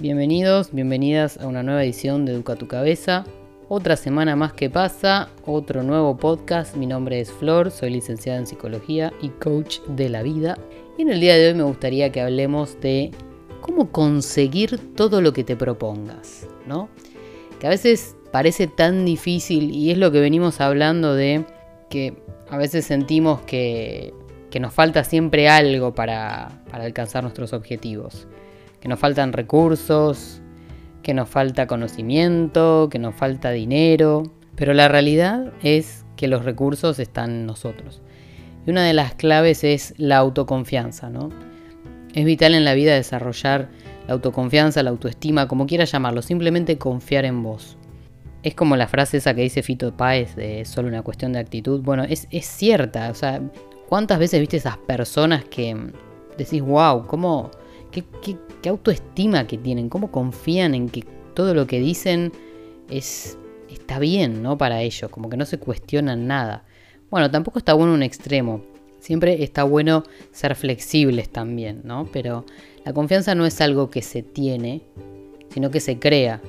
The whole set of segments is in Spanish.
Bienvenidos, bienvenidas a una nueva edición de Educa tu Cabeza. Otra semana más que pasa, otro nuevo podcast. Mi nombre es Flor, soy licenciada en psicología y coach de la vida. Y en el día de hoy me gustaría que hablemos de cómo conseguir todo lo que te propongas, ¿no? Que a veces parece tan difícil y es lo que venimos hablando de que a veces sentimos que, nos falta siempre algo para, para alcanzar nuestros objetivos que nos faltan recursos, que nos falta conocimiento, que nos falta dinero, pero la realidad es que los recursos están en nosotros. Y una de las claves es la autoconfianza, ¿no? Es vital en la vida desarrollar la autoconfianza, la autoestima, como quieras llamarlo, simplemente confiar en vos. Es como la frase esa que dice Fito Páez de solo una cuestión de actitud. Bueno, es, es cierta, o sea, ¿cuántas veces viste esas personas que decís, wow, ¿cómo, qué, qué autoestima que tienen, cómo confían en que todo lo que dicen es, está bien, ¿no? Para ellos, como que no se cuestionan nada. Bueno, tampoco está bueno un extremo. Siempre está bueno ser flexibles también, ¿no? Pero la confianza no es algo que se tiene, sino que se crea.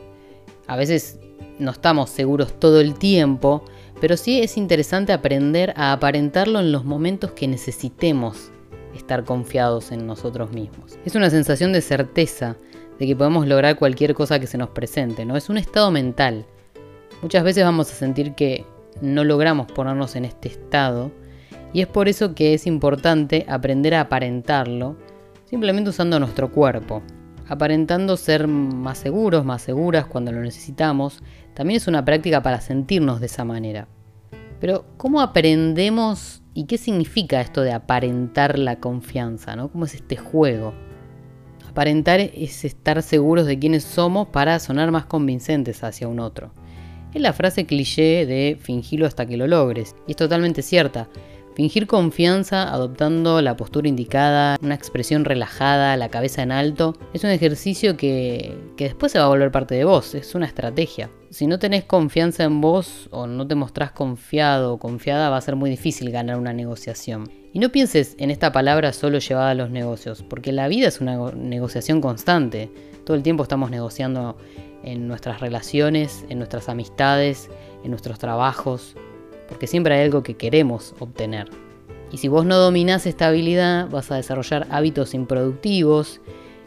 A veces no estamos seguros todo el tiempo, pero sí es interesante aprender a aparentarlo en los momentos que necesitemos estar confiados en nosotros mismos. Es una sensación de certeza de que podemos lograr cualquier cosa que se nos presente, ¿no? Es un estado mental. Muchas veces vamos a sentir que no logramos ponernos en este estado y es por eso que es importante aprender a aparentarlo simplemente usando nuestro cuerpo. Aparentando ser más seguros, más seguras cuando lo necesitamos, también es una práctica para sentirnos de esa manera. Pero ¿cómo aprendemos ¿Y qué significa esto de aparentar la confianza? ¿no? ¿Cómo es este juego? Aparentar es estar seguros de quiénes somos para sonar más convincentes hacia un otro. Es la frase cliché de fingirlo hasta que lo logres, y es totalmente cierta. Fingir confianza adoptando la postura indicada, una expresión relajada, la cabeza en alto, es un ejercicio que, después se va a volver parte de vos, es una estrategia. Si no tenés confianza en vos o no te mostrás confiado o confiada, va a ser muy difícil ganar una negociación. Y no pienses en esta palabra solo llevada a los negocios, porque la vida es una negociación constante. Todo el tiempo estamos negociando en nuestras relaciones, en nuestras amistades, en nuestros trabajos, porque siempre hay algo que queremos obtener. Y si vos no dominás esta habilidad, vas a desarrollar hábitos improductivos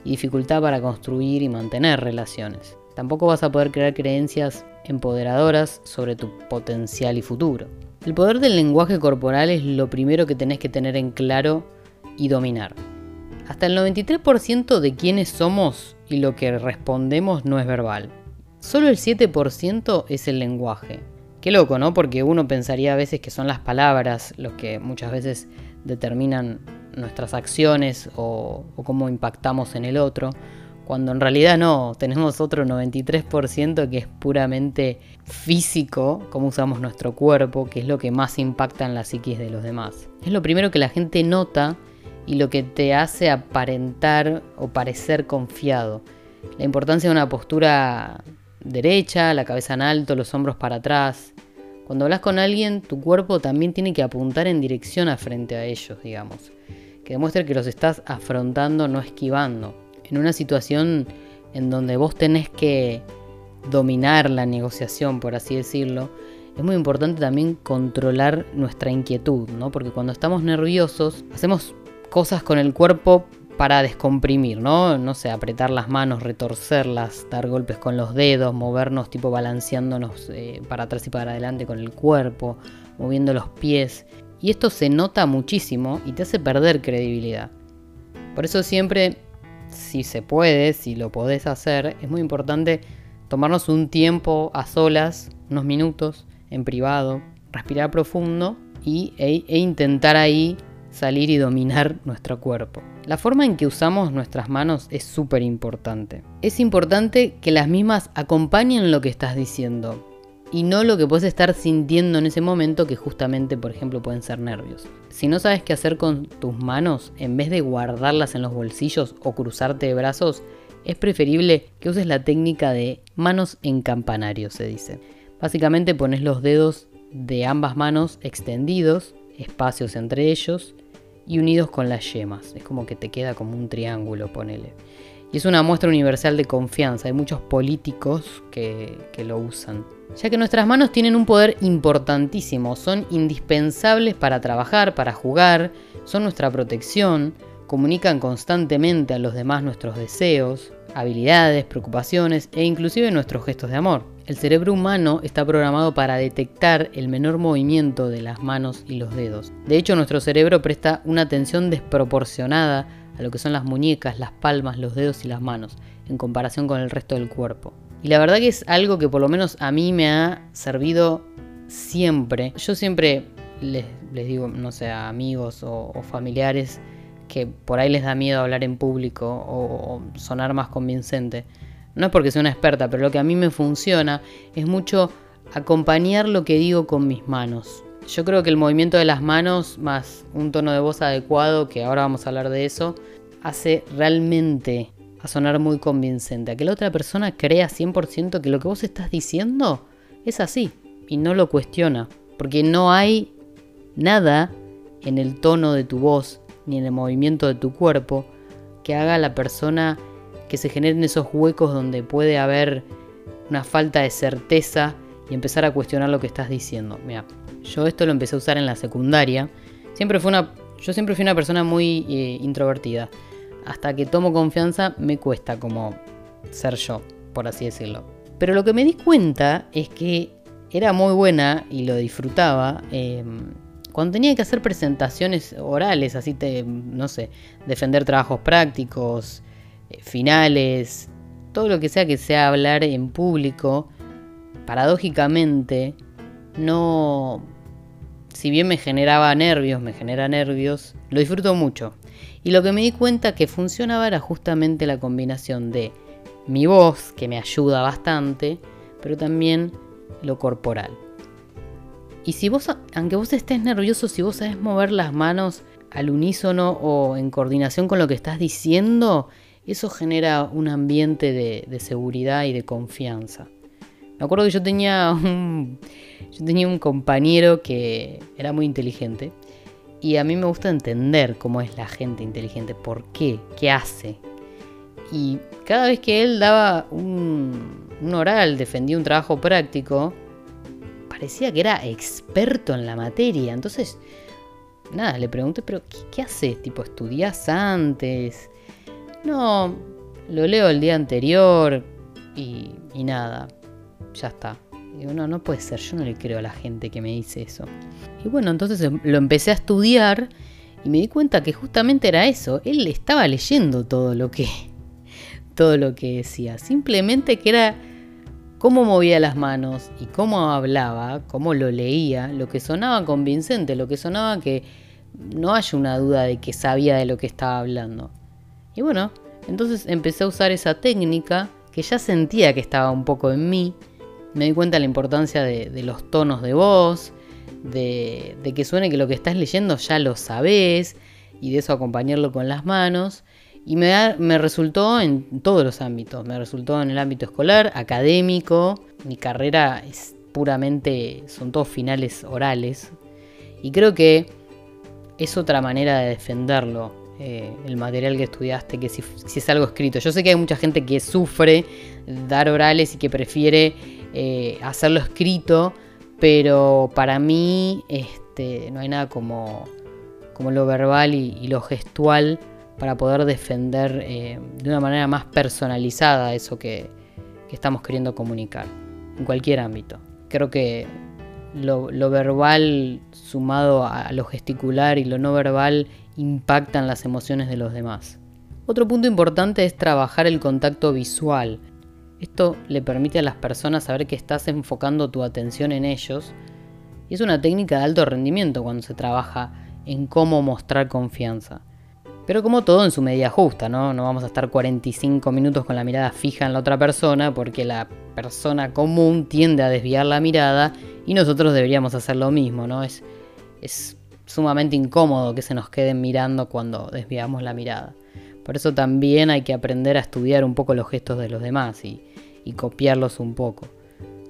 y dificultad para construir y mantener relaciones. Tampoco vas a poder crear creencias empoderadoras sobre tu potencial y futuro. El poder del lenguaje corporal es lo primero que tenés que tener en claro y dominar. Hasta el 93% de quienes somos y lo que respondemos no es verbal. Solo el 7% es el lenguaje. Qué loco, ¿no? Porque uno pensaría a veces que son las palabras los que muchas veces determinan nuestras acciones o, cómo impactamos en el otro, cuando en realidad no, tenemos otro 93% que es puramente físico, cómo usamos nuestro cuerpo, que es lo que más impacta en la psiquis de los demás. Es lo primero que la gente nota y lo que te hace aparentar o parecer confiado. La importancia de una postura derecha, la cabeza en alto, los hombros para atrás. Cuando hablas con alguien, tu cuerpo también tiene que apuntar en dirección a frente a ellos, digamos. Que demuestre que los estás afrontando, no esquivando. En una situación en donde vos tenés que dominar la negociación, por así decirlo, es muy importante también controlar nuestra inquietud, ¿no? Porque cuando estamos nerviosos, hacemos cosas con el cuerpo para descomprimir, ¿no? No sé, apretar las manos, retorcerlas, dar golpes con los dedos, movernos tipo balanceándonos eh, para atrás y para adelante con el cuerpo, moviendo los pies. Y esto se nota muchísimo y te hace perder credibilidad. Por eso siempre, si se puede, si lo podés hacer, es muy importante tomarnos un tiempo a solas, unos minutos, en privado, respirar profundo y, e, e intentar ahí salir y dominar nuestro cuerpo. La forma en que usamos nuestras manos es súper importante. Es importante que las mismas acompañen lo que estás diciendo y no lo que puedes estar sintiendo en ese momento que justamente, por ejemplo, pueden ser nervios. Si no sabes qué hacer con tus manos, en vez de guardarlas en los bolsillos o cruzarte de brazos, es preferible que uses la técnica de manos en campanario, se dice. Básicamente pones los dedos de ambas manos extendidos, espacios entre ellos, y unidos con las yemas. Es como que te queda como un triángulo, ponele. Y es una muestra universal de confianza. Hay muchos políticos que, que lo usan. Ya que nuestras manos tienen un poder importantísimo, son indispensables para trabajar, para jugar, son nuestra protección, comunican constantemente a los demás nuestros deseos, habilidades, preocupaciones e inclusive nuestros gestos de amor. El cerebro humano está programado para detectar el menor movimiento de las manos y los dedos. De hecho, nuestro cerebro presta una atención desproporcionada a lo que son las muñecas, las palmas, los dedos y las manos, en comparación con el resto del cuerpo. Y la verdad que es algo que por lo menos a mí me ha servido siempre. Yo siempre les, digo, no sé, a amigos o, familiares que por ahí les da miedo hablar en público o, o sonar más convincente. No es porque sea una experta, pero lo que a mí me funciona es mucho acompañar lo que digo con mis manos. Yo creo que el movimiento de las manos más un tono de voz adecuado, que ahora vamos a hablar de eso, hace realmente a sonar muy convincente, a que la otra persona crea 100% que lo que vos estás diciendo es así y no lo cuestiona, porque no hay nada en el tono de tu voz ni en el movimiento de tu cuerpo que haga a la persona que se generen esos huecos donde puede haber una falta de certeza y empezar a cuestionar lo que estás diciendo. Mira, yo esto lo empecé a usar en la secundaria. Siempre fue una, yo siempre fui una persona muy eh, introvertida. Hasta que tomo confianza me cuesta como ser yo, por así decirlo. Pero lo que me di cuenta es que era muy buena y lo disfrutaba em, cuando tenía que hacer presentaciones orales, así te, no sé, defender trabajos prácticos, eh, finales, todo lo que sea que sea hablar en público, paradójicamente, no, si bien me generaba nervios, me genera nervios, lo disfruto mucho. Y lo que me di cuenta que funcionaba era justamente la combinación de mi voz, que me ayuda bastante, pero también lo corporal. Y si vos, aunque vos estés nervioso, si vos sabes mover las manos al unísono o en coordinación con lo que estás diciendo, eso genera un ambiente de, de seguridad y de confianza. Me acuerdo que yo tenía un, yo tenía un compañero que era muy inteligente y a mí me gusta entender cómo es la gente inteligente, por qué, qué hace. Y cada vez que él daba un, oral, defendía un trabajo práctico, parecía que era experto en la materia. Entonces, nada, le pregunté, pero ¿qué, qué haces? Tipo, ¿estudias antes? No, lo leo el día anterior y, y nada, ya está. No, no puede ser, yo no le creo a la gente que me dice eso. Y bueno, entonces em, lo empecé a estudiar y me di cuenta que justamente era eso. Él estaba leyendo todo lo que, todo lo que decía. Simplemente que era cómo movía las manos y cómo hablaba, cómo lo leía, lo que sonaba convincente, lo que sonaba que no haya una duda de que sabía de lo que estaba hablando. Y bueno, entonces empecé a usar esa técnica que ya sentía que estaba un poco en mí me di cuenta de la importancia de, los tonos de voz, de, que suene que lo que estás leyendo ya lo sabes y de eso acompañarlo con las manos. Y me, resultó en todos los ámbitos, me resultó en el ámbito escolar, académico, mi carrera es puramente, son todos finales orales. Y creo que es otra manera de defenderlo, eh, el material que estudiaste, que si, es algo escrito. Yo sé que hay mucha gente que sufre dar orales y que prefiere eh, hacerlo escrito, pero para mí este, no hay nada como, lo verbal y, lo gestual para poder defender eh, de una manera más personalizada eso que, estamos queriendo comunicar, en cualquier ámbito. Creo que lo, lo, verbal sumado a lo gesticular y lo no verbal impactan las emociones de los demás. Otro punto importante es trabajar el contacto visual. Esto le permite a las personas saber que estás enfocando tu atención en ellos y es una técnica de alto rendimiento cuando se trabaja en cómo mostrar confianza. Pero como todo en su medida justa, ¿no? No vamos a estar 45 minutos con la mirada fija en la otra persona porque la persona común tiende a desviar la mirada y nosotros deberíamos hacer lo mismo, ¿no? Es, es sumamente incómodo que se nos queden mirando cuando desviamos la mirada. Por eso también hay que aprender a estudiar un poco los gestos de los demás y, y copiarlos un poco.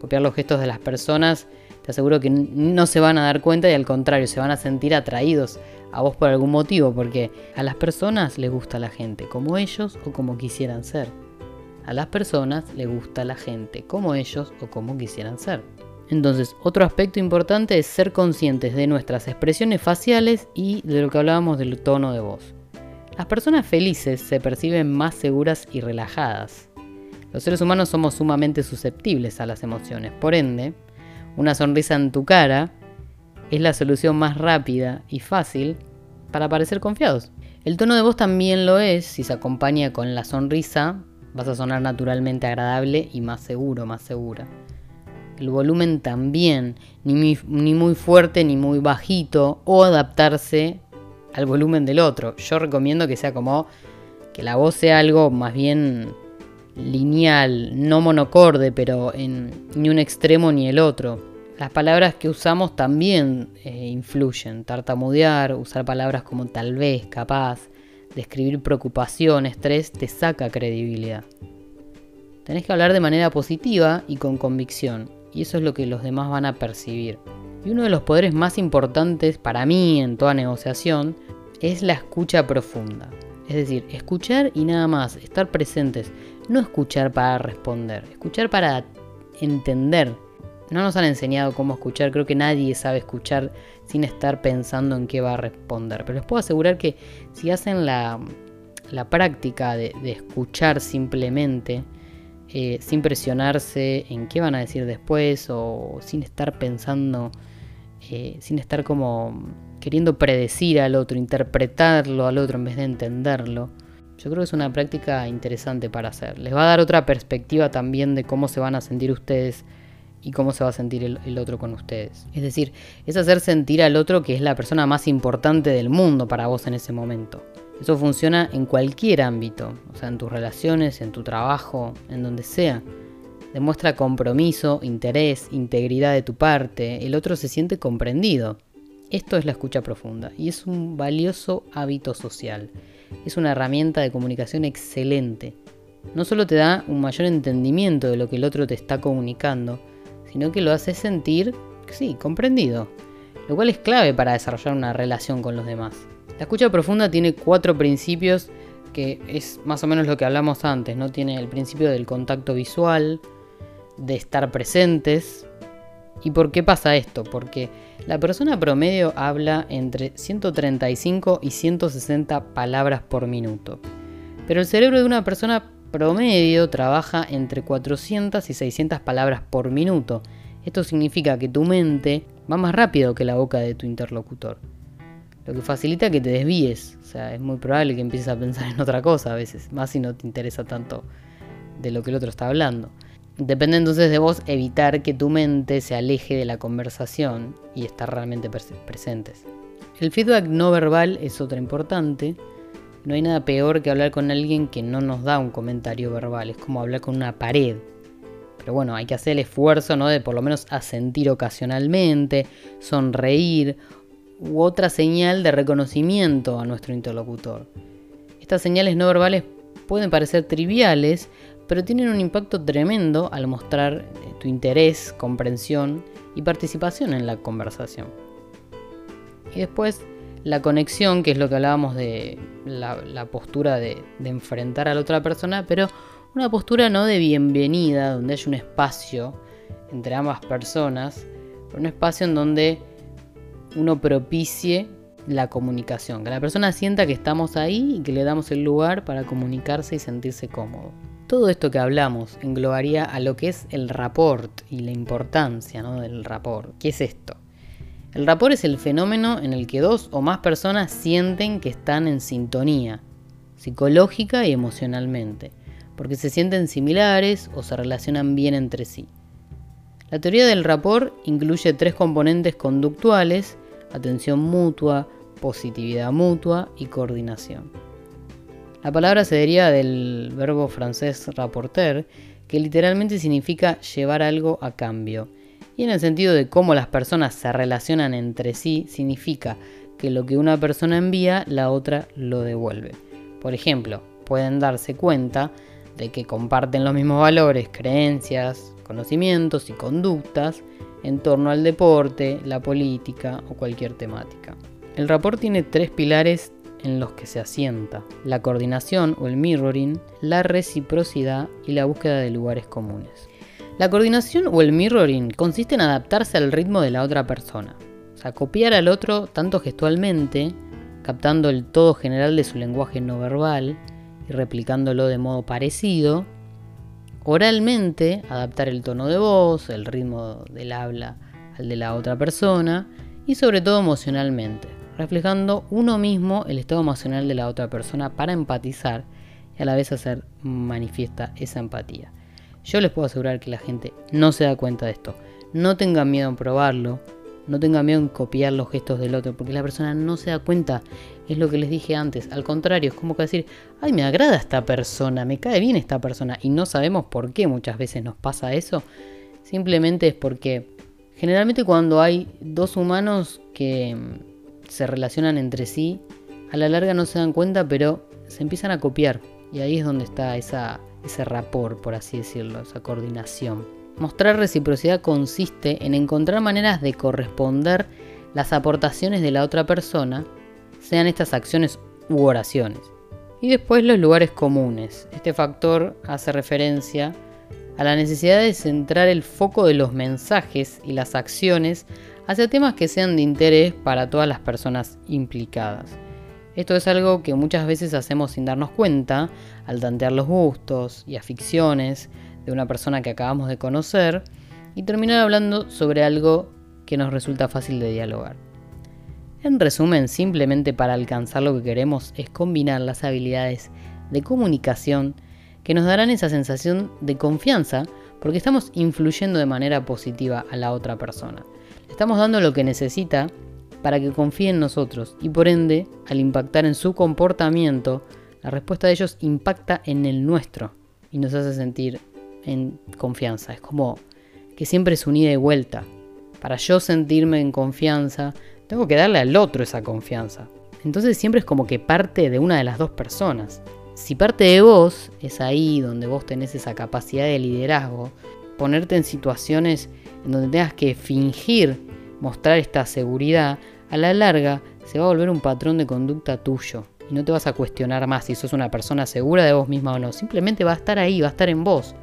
Copiar los gestos de las personas, te aseguro que no se van a dar cuenta y al contrario, se van a sentir atraídos a vos por algún motivo, porque a las personas les gusta la gente como ellos o como quisieran ser. A las personas les gusta la gente como ellos o como quisieran ser. Entonces, otro aspecto importante es ser conscientes de nuestras expresiones faciales y de lo que hablábamos del tono de voz. Las personas felices se perciben más seguras y relajadas. Los seres humanos somos sumamente susceptibles a las emociones, por ende, una sonrisa en tu cara es la solución más rápida y fácil para parecer confiados. El tono de voz también lo es, si se acompaña con la sonrisa, vas a sonar naturalmente agradable y más seguro, más segura. El volumen también, ni muy, fuerte ni muy bajito, o adaptarse al volumen del otro. Yo recomiendo que sea como que la voz sea algo más bien lineal, no monocorde, pero en ni un extremo ni el otro. Las palabras que usamos también eh, influyen. Tartamudear, usar palabras como tal vez, capaz, describir preocupación, estrés, te saca credibilidad. Tenés que hablar de manera positiva y con convicción, y eso es lo que los demás van a percibir. Y uno de los poderes más importantes para mí en toda negociación es la escucha profunda. Es decir, escuchar y nada más, estar presentes. No escuchar para responder, escuchar para entender no nos han enseñado cómo escuchar, creo que nadie sabe escuchar sin estar pensando en qué va a responder. Pero les puedo asegurar que si hacen la, práctica de, escuchar simplemente, eh, sin presionarse en qué van a decir después o sin estar pensando, eh, sin estar como queriendo predecir al otro, interpretarlo al otro en vez de entenderlo. Yo creo que es una práctica interesante para hacer. Les va a dar otra perspectiva también de cómo se van a sentir ustedes y cómo se va a sentir el, otro con ustedes. Es decir, es hacer sentir al otro que es la persona más importante del mundo para vos en ese momento. Eso funciona en cualquier ámbito, o sea, en tus relaciones, en tu trabajo, en donde sea. Demuestra compromiso, interés, integridad de tu parte, el otro se siente comprendido. Esto es la escucha profunda y es un valioso hábito social. Es una herramienta de comunicación excelente. No solo te da un mayor entendimiento de lo que el otro te está comunicando, sino que lo hace sentir, sí, comprendido, lo cual es clave para desarrollar una relación con los demás. La escucha profunda tiene cuatro principios que es más o menos lo que hablamos antes, ¿no? Tiene el principio del contacto visual, de estar presentes. ¿Y por qué pasa esto? Porque la persona promedio habla entre 135 y 160 palabras por minuto. Pero el cerebro de una persona promedio trabaja entre 400 y 600 palabras por minuto. Esto significa que tu mente va más rápido que la boca de tu interlocutor. Lo que facilita que te desvíes. O sea, es muy probable que empieces a pensar en otra cosa a veces, más si no te interesa tanto de lo que el otro está hablando. Depende entonces de vos evitar que tu mente se aleje de la conversación y estar realmente presentes. El feedback no verbal es otra importante. No hay nada peor que hablar con alguien que no nos da un comentario verbal, es como hablar con una pared. Pero bueno, hay que hacer el esfuerzo, ¿no? De por lo menos asentir ocasionalmente, sonreír u otra señal de reconocimiento a nuestro interlocutor. Estas señales no verbales pueden parecer triviales, pero tienen un impacto tremendo al mostrar eh, tu interés, comprensión y participación en la conversación. Y después la conexión, que es lo que hablábamos de la, postura de, enfrentar a la otra persona, pero una postura no de bienvenida, donde hay un espacio entre ambas personas, pero un espacio en donde uno propicie la comunicación, que la persona sienta que estamos ahí y que le damos el lugar para comunicarse y sentirse cómodo. Todo esto que hablamos englobaría a lo que es el rapport y la importancia del rapport. ¿Qué es esto? El rapport es el fenómeno en el que dos o más personas sienten que están en sintonía, psicológica y emocionalmente, porque se sienten similares o se relacionan bien entre sí. La teoría del rapport incluye tres componentes conductuales, atención mutua, positividad mutua y coordinación. La palabra se deriva del verbo francés rapporter, que literalmente significa llevar algo a cambio y en el sentido de cómo las personas se relacionan entre sí, significa que lo que una persona envía, la otra lo devuelve. Por ejemplo, pueden darse cuenta de que comparten los mismos valores, creencias, conocimientos y conductas en torno al deporte, la política o cualquier temática. El rapport tiene tres pilares en los que se asienta, la coordinación o el mirroring, la reciprocidad y la búsqueda de lugares comunes. La coordinación o el mirroring consiste en adaptarse al ritmo de la otra persona, o sea, copiar al otro tanto gestualmente, captando el todo general de su lenguaje no verbal y replicándolo de modo parecido, oralmente adaptar el tono de voz, el ritmo del habla al de la otra persona y sobre todo emocionalmente, reflejando uno mismo el estado emocional de la otra persona para empatizar y a la vez hacer manifiesta esa empatía. Yo les puedo asegurar que la gente no se da cuenta de esto. No tengan miedo en probarlo, no tengan miedo en copiar los gestos del otro, porque la persona no se da cuenta. Es lo que les dije antes. Al contrario, es como que decir, ay, me agrada esta persona, me cae bien esta persona, y no sabemos por qué muchas veces nos pasa eso. Simplemente es porque generalmente cuando hay dos humanos que se relacionan entre sí, a la larga no se dan cuenta, pero se empiezan a copiar. Y ahí es donde está esa, ese rapport, por así decirlo, esa coordinación. Mostrar reciprocidad consiste en encontrar maneras de corresponder las aportaciones de la otra persona, sean estas acciones u oraciones. Y después los lugares comunes. Este factor hace referencia a la necesidad de centrar el foco de los mensajes y las acciones hacia temas que sean de interés para todas las personas implicadas. Esto es algo que muchas veces hacemos sin darnos cuenta al tantear los gustos y aficiones de una persona que acabamos de conocer y terminar hablando sobre algo que nos resulta fácil de dialogar. En resumen, simplemente para alcanzar lo que queremos es combinar las habilidades de comunicación que nos darán esa sensación de confianza porque estamos influyendo de manera positiva a la otra persona. Estamos dando lo que necesita para que confíe en nosotros y por ende, al impactar en su comportamiento, la respuesta de ellos impacta en el nuestro y nos hace sentir en confianza. Es como que siempre es un ida y vuelta. Para yo sentirme en confianza, tengo que darle al otro esa confianza. Entonces siempre es como que parte de una de las dos personas. Si parte de vos, es ahí donde vos tenés esa capacidad de liderazgo, ponerte en situaciones en donde tengas que fingir mostrar esta seguridad, a la larga se va a volver un patrón de conducta tuyo. Y no te vas a cuestionar más si sos una persona segura de vos misma o no. Simplemente va a estar ahí, va a estar en vos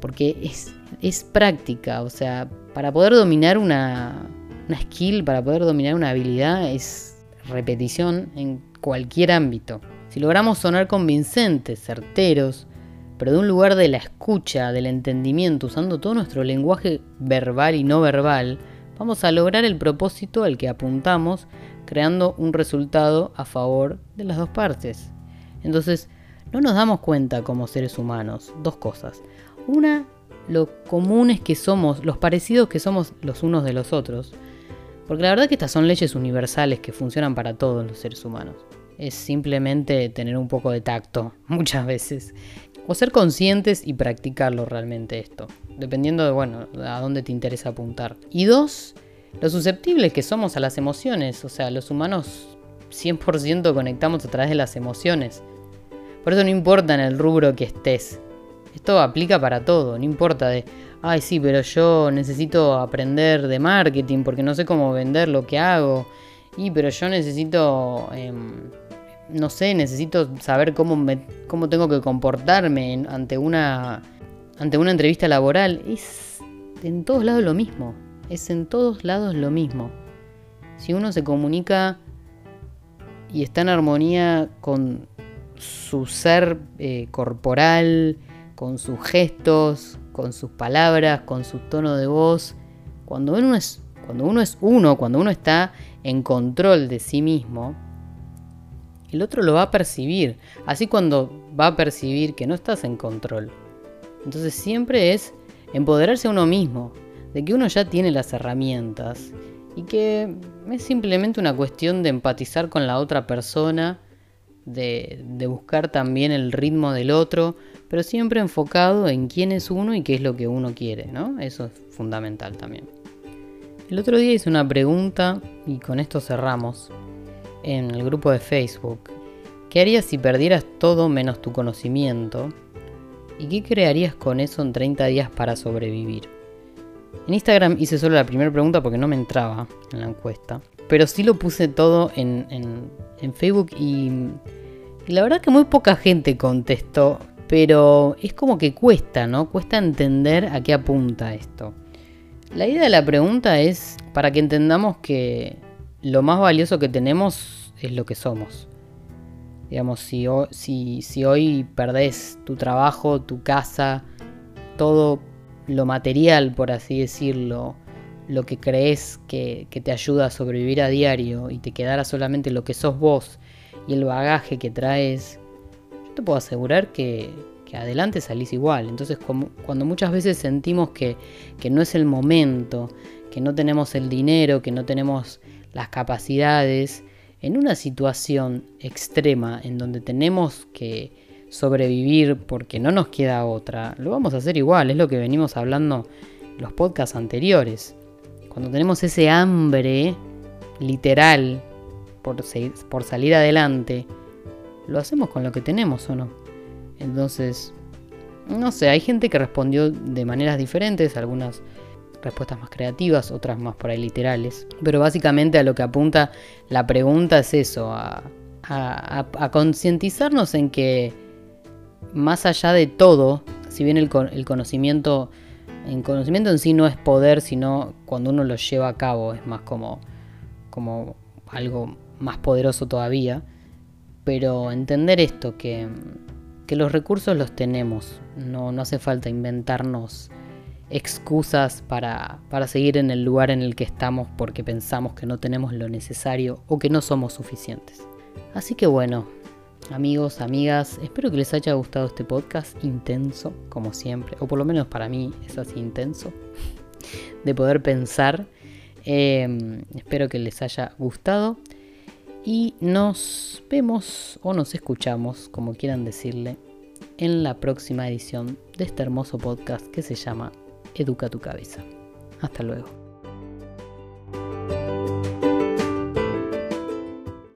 porque es, es práctica, o sea, para poder dominar una, una skill, para poder dominar una habilidad, es repetición en cualquier ámbito. Si logramos sonar convincentes, certeros, pero de un lugar de la escucha, del entendimiento, usando todo nuestro lenguaje verbal y no verbal, vamos a lograr el propósito al que apuntamos, creando un resultado a favor de las dos partes. Entonces, no nos damos cuenta como seres humanos, dos cosas. Una, lo comunes que somos, los parecidos que somos los unos de los otros. Porque la verdad que estas son leyes universales que funcionan para todos los seres humanos. Es simplemente tener un poco de tacto, muchas veces. O ser conscientes y practicarlo realmente esto. Dependiendo de, bueno, a dónde te interesa apuntar. Y dos, lo susceptibles que somos a las emociones. O sea, los humanos 100% conectamos a través de las emociones. Por eso no importa en el rubro que estés. Esto aplica para todo, no importa de, ay sí, pero yo necesito aprender de marketing porque no sé cómo vender lo que hago. Y pero yo necesito, em, no sé, necesito saber cómo, me, cómo tengo que comportarme ante, una, ante una entrevista laboral. Es en todos lados lo mismo. Es en todos lados lo mismo. Si uno se comunica y está en armonía con su ser eh, corporal, con sus gestos, con sus palabras, con su tono de voz. Cuando uno es, cuando uno, es uno, cuando uno está en control de sí mismo, el otro lo va a percibir. Así cuando va a percibir que no estás en control. Entonces siempre es empoderarse a uno mismo, de que uno ya tiene las herramientas y que es simplemente una cuestión de empatizar con la otra persona, de, de buscar también el ritmo del otro, pero siempre enfocado en quién es uno y qué es lo que uno quiere, ¿no? Eso es fundamental también. El otro día hice una pregunta y con esto cerramos en el grupo de Facebook. ¿Qué harías si perdieras todo menos tu conocimiento? ¿Y qué crearías con eso en 30 días para sobrevivir? En Instagram hice solo la primera pregunta porque no me entraba en la encuesta. pero sí lo puse todo en, Facebook y, y la verdad que muy poca gente contestó, pero es como que cuesta, ¿no? Cuesta entender a qué apunta esto. La idea de la pregunta es para que entendamos que lo más valioso que tenemos es lo que somos. Digamos, si, si, hoy perdés tu trabajo, tu casa, todo lo material, por así decirlo, lo que crees que, te ayuda a sobrevivir a diario y te quedara solamente lo que sos vos y el bagaje que traes, yo te puedo asegurar que, adelante salís igual. Entonces, cuando muchas veces sentimos que no es el momento, que no tenemos el dinero, que no tenemos las capacidades, en una situación extrema en donde tenemos que sobrevivir porque no nos queda otra, lo vamos a hacer igual, es lo que venimos hablando en los podcasts anteriores. Cuando tenemos ese hambre literal por, por salir adelante, lo hacemos con lo que tenemos o no. Entonces, no sé, hay gente que respondió de maneras diferentes, algunas respuestas más creativas, otras más por ahí literales. Pero básicamente a lo que apunta la pregunta es eso, a, concientizarnos en que más allá de todo, si bien el, conocimiento, el conocimiento en sí no es poder, sino cuando uno lo lleva a cabo es más como, como algo más poderoso todavía. Pero entender esto, que, que los recursos los tenemos, no, no hace falta inventarnos excusas para, para seguir en el lugar en el que estamos porque pensamos que no tenemos lo necesario o que no somos suficientes. Así que bueno, amigos, amigas, espero que les haya gustado este podcast intenso, como siempre, o por lo menos para mí es así intenso, de poder pensar. Em, espero que les haya gustado y nos vemos o nos escuchamos, como quieran decirle, en la próxima edición de este hermoso podcast que se llama Educa tu cabeza. Hasta luego.